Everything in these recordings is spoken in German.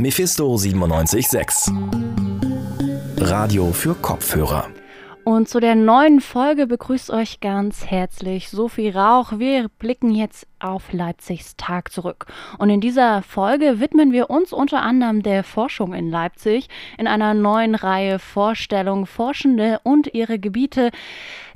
Mephisto 976 Radio für Kopfhörer. Und zu der neuen Folge begrüßt euch ganz herzlich Sophie Rauch. Wir blicken jetzt auf Leipzigs Tag zurück. Und in dieser Folge widmen wir uns unter anderem der Forschung in Leipzig in einer neuen Reihe Vorstellung Forschende und ihre Gebiete.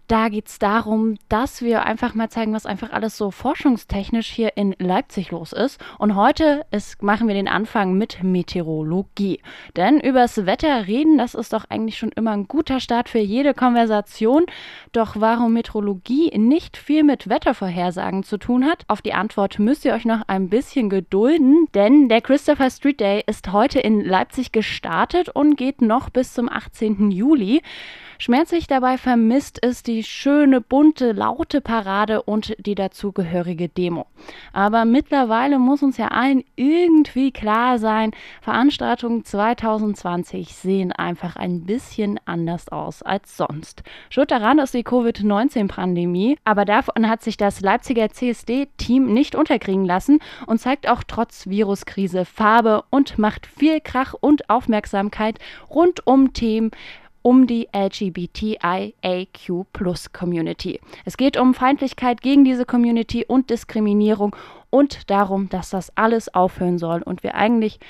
Da geht es darum, dass wir einfach mal zeigen, was einfach alles so forschungstechnisch hier in Leipzig los ist. Und heute ist, machen wir den Anfang mit Meteorologie. Denn übers Wetter reden, das ist doch eigentlich schon immer ein guter Start für jede Konversation. Doch warum Meteorologie nicht viel mit Wettervorhersagen zu tun hat, auf die Antwort müsst ihr euch noch ein bisschen gedulden. Denn der Christopher Street Day ist heute in Leipzig gestartet und geht noch bis zum 18. Juli. Schmerzlich dabei vermisst ist die schöne, bunte, laute Parade und die dazugehörige Demo. Aber mittlerweile muss uns ja allen irgendwie klar sein, Veranstaltungen 2020 sehen einfach ein bisschen anders aus als sonst. Schuld daran ist die Covid-19-Pandemie, aber davon hat sich das Leipziger CSD-Team nicht unterkriegen lassen und zeigt auch trotz Viruskrise Farbe und macht viel Krach und Aufmerksamkeit rund um Themen, um die LGBTIAQ Community. Es geht um Feindlichkeit gegen diese Community und Diskriminierung und darum, dass das alles aufhören soll und wir eigentlich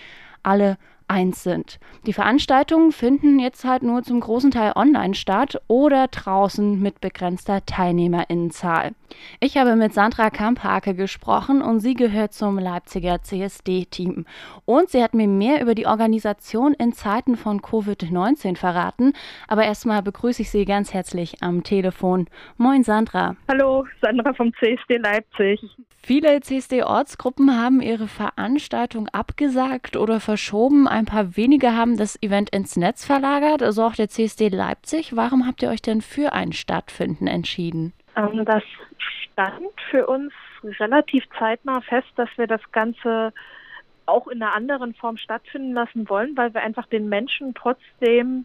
alle eins sind. Die Veranstaltungen finden jetzt halt nur zum großen Teil online statt oder draußen mit begrenzter Teilnehmerinnenzahl. Ich habe mit Sandra Kamphake gesprochen und sie gehört zum Leipziger CSD-Team. Und sie hat mir mehr über die Organisation in Zeiten von Covid-19 verraten. Aber erstmal begrüße ich sie ganz herzlich am Telefon. Moin Sandra. Hallo, Sandra vom CSD Leipzig. Viele CSD-Ortsgruppen haben ihre Veranstaltung abgesagt oder verschoben. Ein paar wenige haben das Event ins Netz verlagert, also auch der CSD Leipzig. Warum habt ihr euch denn für ein Stattfinden entschieden? Ähm, das stand für uns relativ zeitnah fest, dass wir das Ganze auch in einer anderen Form stattfinden lassen wollen, weil wir einfach den Menschen trotzdem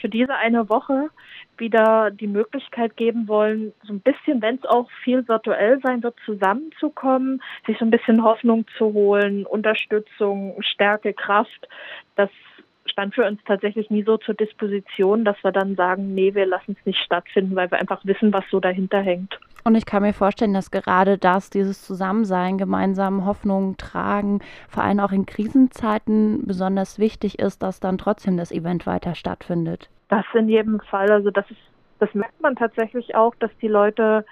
für diese eine Woche wieder die Möglichkeit geben wollen, so ein bisschen, wenn es auch viel virtuell sein wird, zusammenzukommen, sich so ein bisschen Hoffnung zu holen, Unterstützung, Stärke, Kraft. Das stand für uns tatsächlich nie so zur Disposition, dass wir dann sagen, nee, wir lassen es nicht stattfinden, weil wir einfach wissen, was so dahinter hängt. Und ich kann mir vorstellen, dass gerade das, dieses Zusammensein, gemeinsam Hoffnungen tragen, vor allem auch in Krisenzeiten besonders wichtig ist, dass dann trotzdem das Event weiter stattfindet. Das in jedem Fall. Also das ist, das merkt man tatsächlich auch, dass die Leute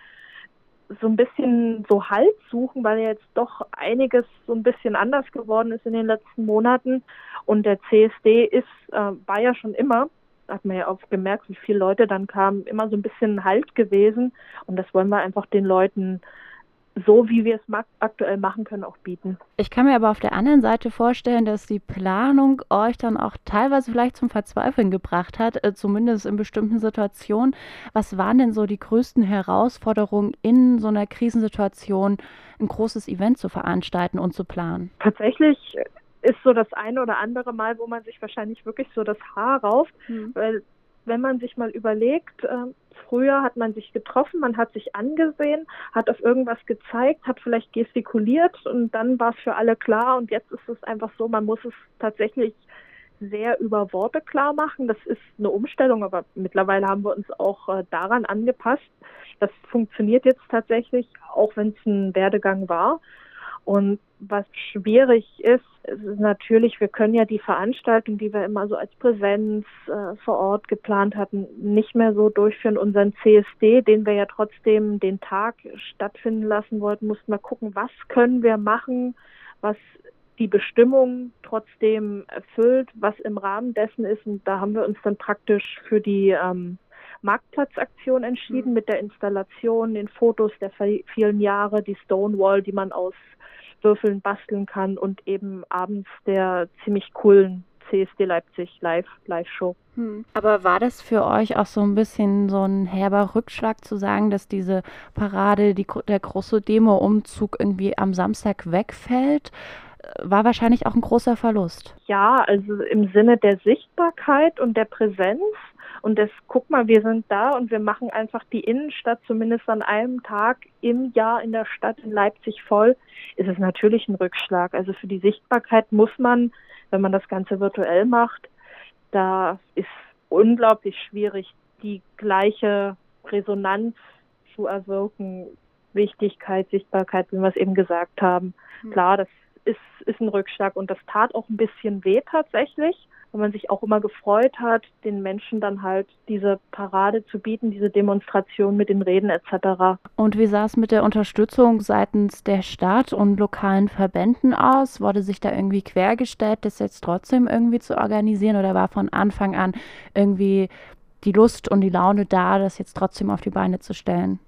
so ein bisschen so Halt suchen, weil jetzt doch einiges so ein bisschen anders geworden ist in den letzten Monaten. Und der CSD ist, äh, war ja schon immer hat man ja auch gemerkt, wie viele Leute dann kamen, immer so ein bisschen Halt gewesen. Und das wollen wir einfach den Leuten so, wie wir es aktuell machen können, auch bieten. Ich kann mir aber auf der anderen Seite vorstellen, dass die Planung euch dann auch teilweise vielleicht zum Verzweifeln gebracht hat, äh, zumindest in bestimmten Situationen. Was waren denn so die größten Herausforderungen in so einer Krisensituation, ein großes Event zu veranstalten und zu planen? Tatsächlich ist so das eine oder andere Mal, wo man sich wahrscheinlich wirklich so das Haar rauft, mhm. weil wenn man sich mal überlegt, äh, früher hat man sich getroffen, man hat sich angesehen, hat auf irgendwas gezeigt, hat vielleicht gestikuliert und dann war es für alle klar und jetzt ist es einfach so, man muss es tatsächlich sehr über Worte klar machen. Das ist eine Umstellung, aber mittlerweile haben wir uns auch äh, daran angepasst. Das funktioniert jetzt tatsächlich, auch wenn es ein Werdegang war. Und was schwierig ist, ist natürlich, wir können ja die Veranstaltung, die wir immer so als Präsenz äh, vor Ort geplant hatten, nicht mehr so durchführen. Unseren CSD, den wir ja trotzdem den Tag stattfinden lassen wollten, mussten wir gucken, was können wir machen, was die Bestimmung trotzdem erfüllt, was im Rahmen dessen ist. Und da haben wir uns dann praktisch für die ähm, Marktplatzaktion entschieden mhm. mit der Installation, den Fotos der vielen Jahre, die Stonewall, die man aus Würfeln basteln kann und eben abends der ziemlich coolen CSD Leipzig Live Live Show. Hm. Aber war das für euch auch so ein bisschen so ein herber Rückschlag zu sagen, dass diese Parade, die, der große Demo-Umzug irgendwie am Samstag wegfällt? War wahrscheinlich auch ein großer Verlust. Ja, also im Sinne der Sichtbarkeit und der Präsenz und das, guck mal, wir sind da und wir machen einfach die Innenstadt zumindest an einem Tag im Jahr in der Stadt in Leipzig voll, ist es natürlich ein Rückschlag. Also für die Sichtbarkeit muss man wenn man das Ganze virtuell macht, da ist unglaublich schwierig, die gleiche Resonanz zu erwirken, Wichtigkeit, Sichtbarkeit, wie wir es eben gesagt haben. Mhm. Klar, das ist, ist ein Rückschlag und das tat auch ein bisschen weh tatsächlich, weil man sich auch immer gefreut hat, den Menschen dann halt diese Parade zu bieten, diese Demonstration mit den Reden etc. Und wie sah es mit der Unterstützung seitens der Stadt und lokalen Verbänden aus? Wurde sich da irgendwie quergestellt, das jetzt trotzdem irgendwie zu organisieren oder war von Anfang an irgendwie die Lust und die Laune da, das jetzt trotzdem auf die Beine zu stellen?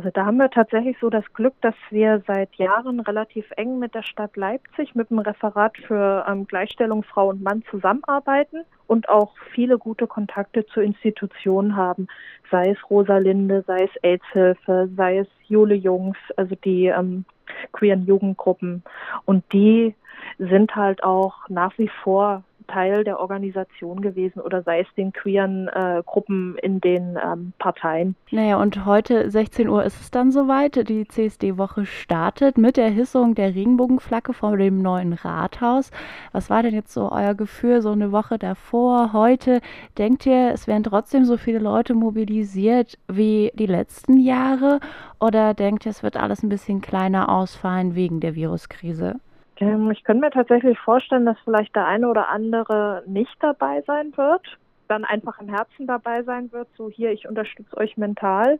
Also da haben wir tatsächlich so das Glück, dass wir seit Jahren relativ eng mit der Stadt Leipzig, mit dem Referat für ähm, Gleichstellung Frau und Mann zusammenarbeiten und auch viele gute Kontakte zu Institutionen haben, sei es Rosalinde, sei es AIDS-Hilfe, sei es Jule Jungs, also die ähm, queeren Jugendgruppen. Und die sind halt auch nach wie vor Teil der Organisation gewesen oder sei es den queeren äh, Gruppen in den ähm, Parteien. Naja, und heute 16 Uhr ist es dann soweit. Die CSD-Woche startet mit der Hissung der Regenbogenflagge vor dem neuen Rathaus. Was war denn jetzt so euer Gefühl so eine Woche davor, heute? Denkt ihr, es werden trotzdem so viele Leute mobilisiert wie die letzten Jahre? Oder denkt ihr, es wird alles ein bisschen kleiner ausfallen wegen der Viruskrise? Ähm, ich könnte mir tatsächlich vorstellen, dass vielleicht der eine oder andere nicht dabei sein wird, dann einfach im Herzen dabei sein wird, so hier, ich unterstütze euch mental.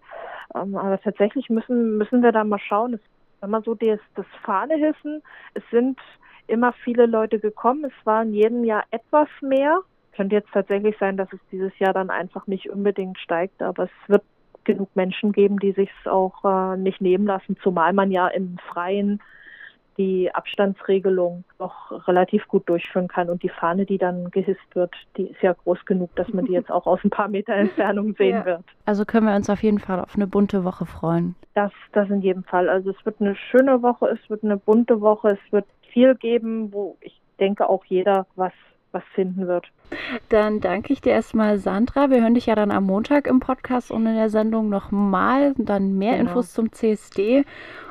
Ähm, aber tatsächlich müssen, müssen wir da mal schauen. Es, wenn man so das, das Fahne hissen, es sind immer viele Leute gekommen. Es waren jedem Jahr etwas mehr. Könnte jetzt tatsächlich sein, dass es dieses Jahr dann einfach nicht unbedingt steigt, aber es wird genug Menschen geben, die sich es auch äh, nicht nehmen lassen, zumal man ja im Freien die Abstandsregelung noch relativ gut durchführen kann. Und die Fahne, die dann gehisst wird, die ist ja groß genug, dass man die jetzt auch aus ein paar Meter Entfernung sehen ja. wird. Also können wir uns auf jeden Fall auf eine bunte Woche freuen. Das, das in jedem Fall. Also es wird eine schöne Woche, es wird eine bunte Woche, es wird viel geben, wo ich denke auch jeder was was finden wird. Dann danke ich dir erstmal, Sandra. Wir hören dich ja dann am Montag im Podcast und in der Sendung nochmal. Dann mehr genau. Infos zum CSD.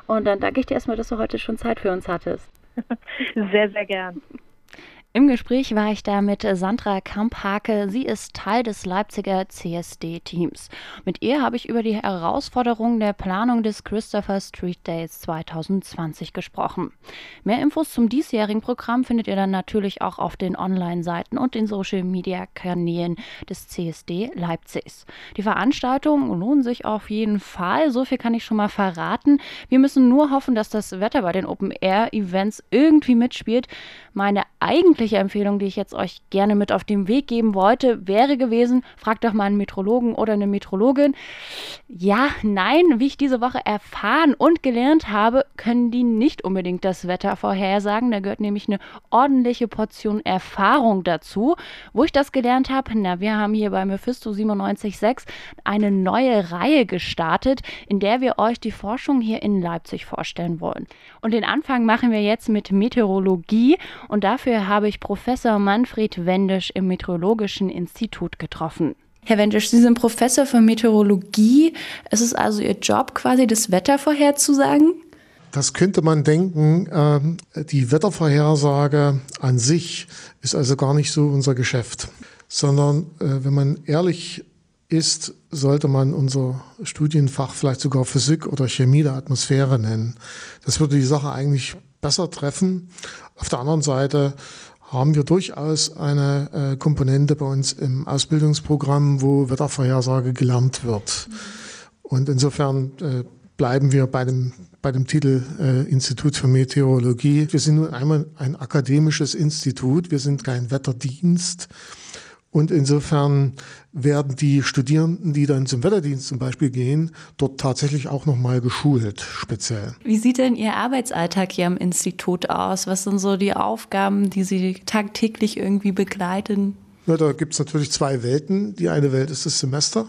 Und dann danke ich dir erstmal, dass du heute schon Zeit für uns hattest. Sehr, sehr gern. Im Gespräch war ich da mit Sandra Kamphake. Sie ist Teil des Leipziger CSD-Teams. Mit ihr habe ich über die Herausforderungen der Planung des Christopher Street Days 2020 gesprochen. Mehr Infos zum diesjährigen Programm findet ihr dann natürlich auch auf den Online-Seiten und den Social-Media-Kanälen des CSD Leipzigs. Die Veranstaltungen lohnen sich auf jeden Fall. So viel kann ich schon mal verraten. Wir müssen nur hoffen, dass das Wetter bei den Open-Air-Events irgendwie mitspielt. Meine eigentliche Empfehlung, die ich jetzt euch gerne mit auf den Weg geben wollte, wäre gewesen, fragt doch mal einen Metrologen oder eine Metrologin. Ja, nein, wie ich diese Woche erfahren und gelernt habe, können die nicht unbedingt das Wetter vorhersagen. Da gehört nämlich eine ordentliche Portion Erfahrung dazu. Wo ich das gelernt habe, na, wir haben hier bei Mephisto 97.6 eine neue Reihe gestartet, in der wir euch die Forschung hier in Leipzig vorstellen wollen. Und den Anfang machen wir jetzt mit Meteorologie und dafür habe ich Professor Manfred Wendisch im Meteorologischen Institut getroffen. Herr Wendisch, Sie sind Professor für Meteorologie. Es ist also Ihr Job, quasi das Wetter vorherzusagen? Das könnte man denken. Ähm, die Wettervorhersage an sich ist also gar nicht so unser Geschäft, sondern äh, wenn man ehrlich ist, sollte man unser Studienfach vielleicht sogar Physik oder Chemie der Atmosphäre nennen. Das würde die Sache eigentlich besser treffen. Auf der anderen Seite haben wir durchaus eine äh, Komponente bei uns im Ausbildungsprogramm, wo Wettervorhersage gelernt wird. Und insofern äh, bleiben wir bei dem, bei dem Titel äh, Institut für Meteorologie. Wir sind nun einmal ein akademisches Institut, wir sind kein Wetterdienst. Und insofern werden die Studierenden, die dann zum Wetterdienst zum Beispiel gehen, dort tatsächlich auch nochmal geschult, speziell. Wie sieht denn Ihr Arbeitsalltag hier am Institut aus? Was sind so die Aufgaben, die Sie tagtäglich irgendwie begleiten? Na, da gibt es natürlich zwei Welten. Die eine Welt ist das Semester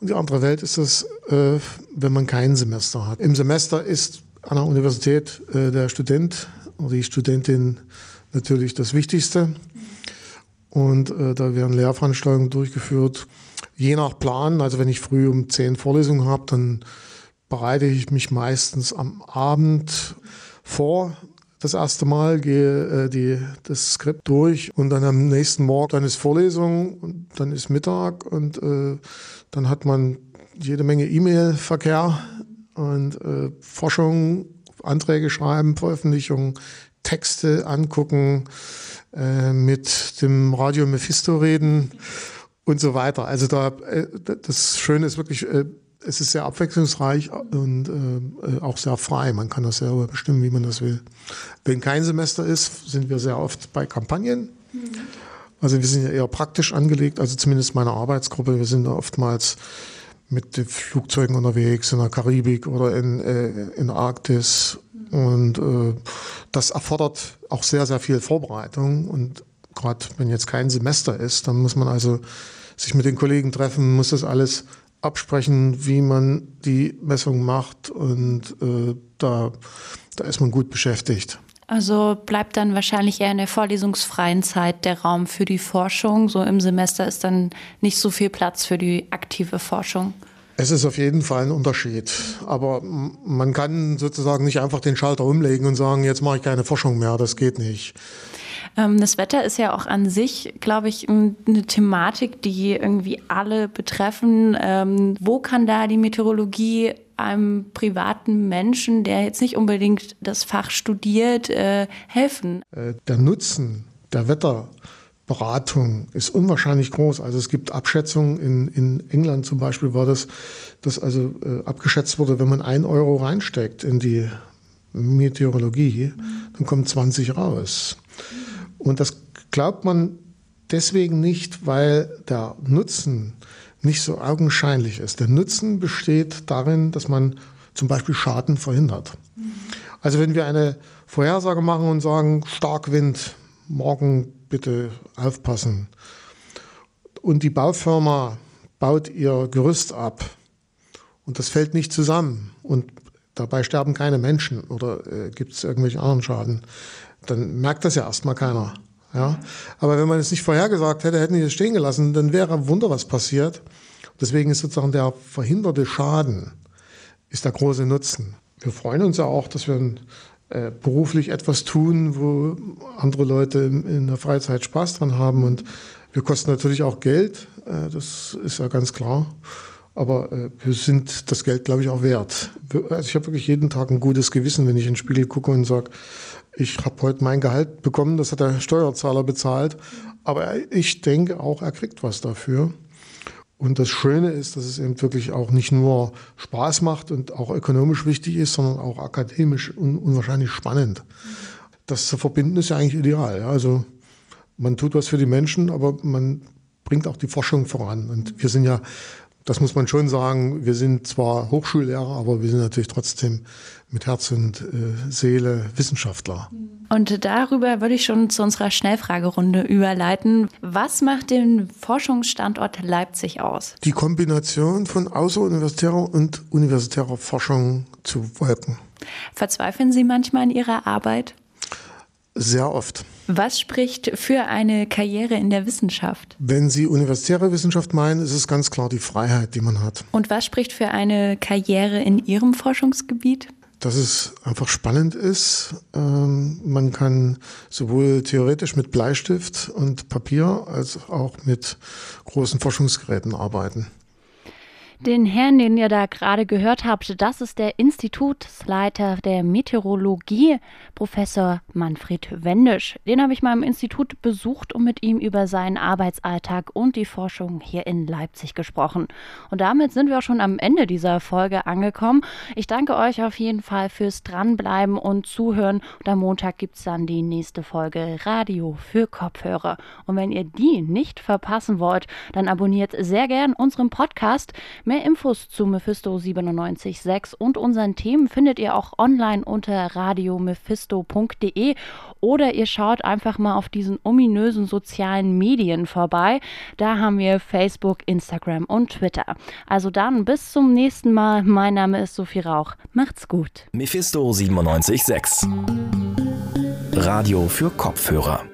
und die andere Welt ist es, äh, wenn man kein Semester hat. Im Semester ist an der Universität äh, der Student oder die Studentin natürlich das Wichtigste. Und äh, da werden Lehrveranstaltungen durchgeführt. Je nach Plan, also wenn ich früh um zehn Vorlesungen habe, dann bereite ich mich meistens am Abend vor, das erste Mal, gehe äh, die, das Skript durch und dann am nächsten Morgen, dann ist Vorlesung und dann ist Mittag und äh, dann hat man jede Menge E-Mail-Verkehr und äh, Forschung, Anträge schreiben, Veröffentlichungen, Texte angucken, äh, mit dem Radio Mephisto reden und so weiter. Also da, äh, das Schöne ist wirklich, äh, es ist sehr abwechslungsreich und äh, auch sehr frei. Man kann das selber bestimmen, wie man das will. Wenn kein Semester ist, sind wir sehr oft bei Kampagnen. Also wir sind ja eher praktisch angelegt, also zumindest meine Arbeitsgruppe. Wir sind da oftmals mit den Flugzeugen unterwegs in der Karibik oder in, äh, in der Arktis. Und äh, das erfordert auch sehr, sehr viel Vorbereitung. Und gerade wenn jetzt kein Semester ist, dann muss man also sich mit den Kollegen treffen, muss das alles absprechen, wie man die Messung macht und äh, da, da ist man gut beschäftigt. Also bleibt dann wahrscheinlich eher in der vorlesungsfreien Zeit der Raum für die Forschung. So im Semester ist dann nicht so viel Platz für die aktive Forschung. Es ist auf jeden Fall ein Unterschied. Aber man kann sozusagen nicht einfach den Schalter umlegen und sagen, jetzt mache ich keine Forschung mehr. Das geht nicht. Ähm, das Wetter ist ja auch an sich, glaube ich, eine Thematik, die irgendwie alle betreffen. Ähm, wo kann da die Meteorologie einem privaten Menschen, der jetzt nicht unbedingt das Fach studiert, äh, helfen? Äh, der Nutzen der Wetterberatung ist unwahrscheinlich groß. Also es gibt Abschätzungen, in, in England zum Beispiel war das, dass also äh, abgeschätzt wurde, wenn man ein Euro reinsteckt in die Meteorologie, dann kommen 20 raus. Und das glaubt man deswegen nicht, weil der Nutzen nicht so augenscheinlich ist. Der Nutzen besteht darin, dass man zum Beispiel Schaden verhindert. Also wenn wir eine Vorhersage machen und sagen, stark Wind, morgen bitte aufpassen. Und die Baufirma baut ihr Gerüst ab und das fällt nicht zusammen und dabei sterben keine Menschen oder äh, gibt es irgendwelche anderen Schaden, dann merkt das ja erstmal keiner. Ja? Aber wenn man es nicht vorhergesagt hätte, hätten die es stehen gelassen, dann wäre ein Wunder was passiert. Deswegen ist sozusagen der verhinderte Schaden ist der große Nutzen. Wir freuen uns ja auch, dass wir äh, beruflich etwas tun, wo andere Leute in, in, der Freizeit Spaß dran haben. Und wir kosten natürlich auch Geld, äh, das ist ja ganz klar. Aber äh, wir sind das Geld, glaube ich, auch wert. Also ich habe wirklich jeden Tag ein gutes Gewissen, wenn ich in den Spiegel gucke und sage, ich habe heute mein Gehalt bekommen, das hat der Steuerzahler bezahlt. Aber ich denke auch, er kriegt was dafür. Und das Schöne ist, dass es eben wirklich auch nicht nur Spaß macht und auch ökonomisch wichtig ist, sondern auch akademisch un unwahrscheinlich spannend. Das zu verbinden ist ja eigentlich ideal. Also man tut was für die Menschen, aber man bringt auch die Forschung voran. Und wir sind ja das muss man schon sagen. Wir sind zwar Hochschullehrer, aber wir sind natürlich trotzdem mit Herz und äh, Seele Wissenschaftler. Und darüber würde ich schon zu unserer Schnellfragerunde überleiten. Was macht den Forschungsstandort Leipzig aus? Die Kombination von außeruniversitärer und universitärer Forschung zu Wolken. Verzweifeln Sie manchmal in Ihrer Arbeit? Sehr oft. Was spricht für eine Karriere in der Wissenschaft? Wenn Sie universitäre Wissenschaft meinen, ist es ganz klar die Freiheit, die man hat. Und was spricht für eine Karriere in Ihrem Forschungsgebiet? Dass es einfach spannend ist. Ähm, man kann sowohl theoretisch mit Bleistift und Papier als auch mit großen Forschungsgeräten arbeiten. Den Herrn, den ihr da gerade gehört habt, das ist der Institutsleiter der Meteorologie, Professor Manfred Wendisch. Den habe ich mal im Institut besucht und mit ihm über seinen Arbeitsalltag und die Forschung hier in Leipzig gesprochen. Und damit sind wir auch schon am Ende dieser Folge angekommen. Ich danke euch auf jeden Fall fürs Dranbleiben und Zuhören. Und am Montag gibt es dann die nächste Folge Radio für Kopfhörer. Und wenn ihr die nicht verpassen wollt, dann abonniert sehr gern unseren Podcast. Mehr Infos zu Mephisto 976 und unseren Themen findet ihr auch online unter radiomephisto.de oder ihr schaut einfach mal auf diesen ominösen sozialen Medien vorbei. Da haben wir Facebook, Instagram und Twitter. Also dann bis zum nächsten Mal. Mein Name ist Sophie Rauch. Macht's gut. Mephisto 976 Radio für Kopfhörer.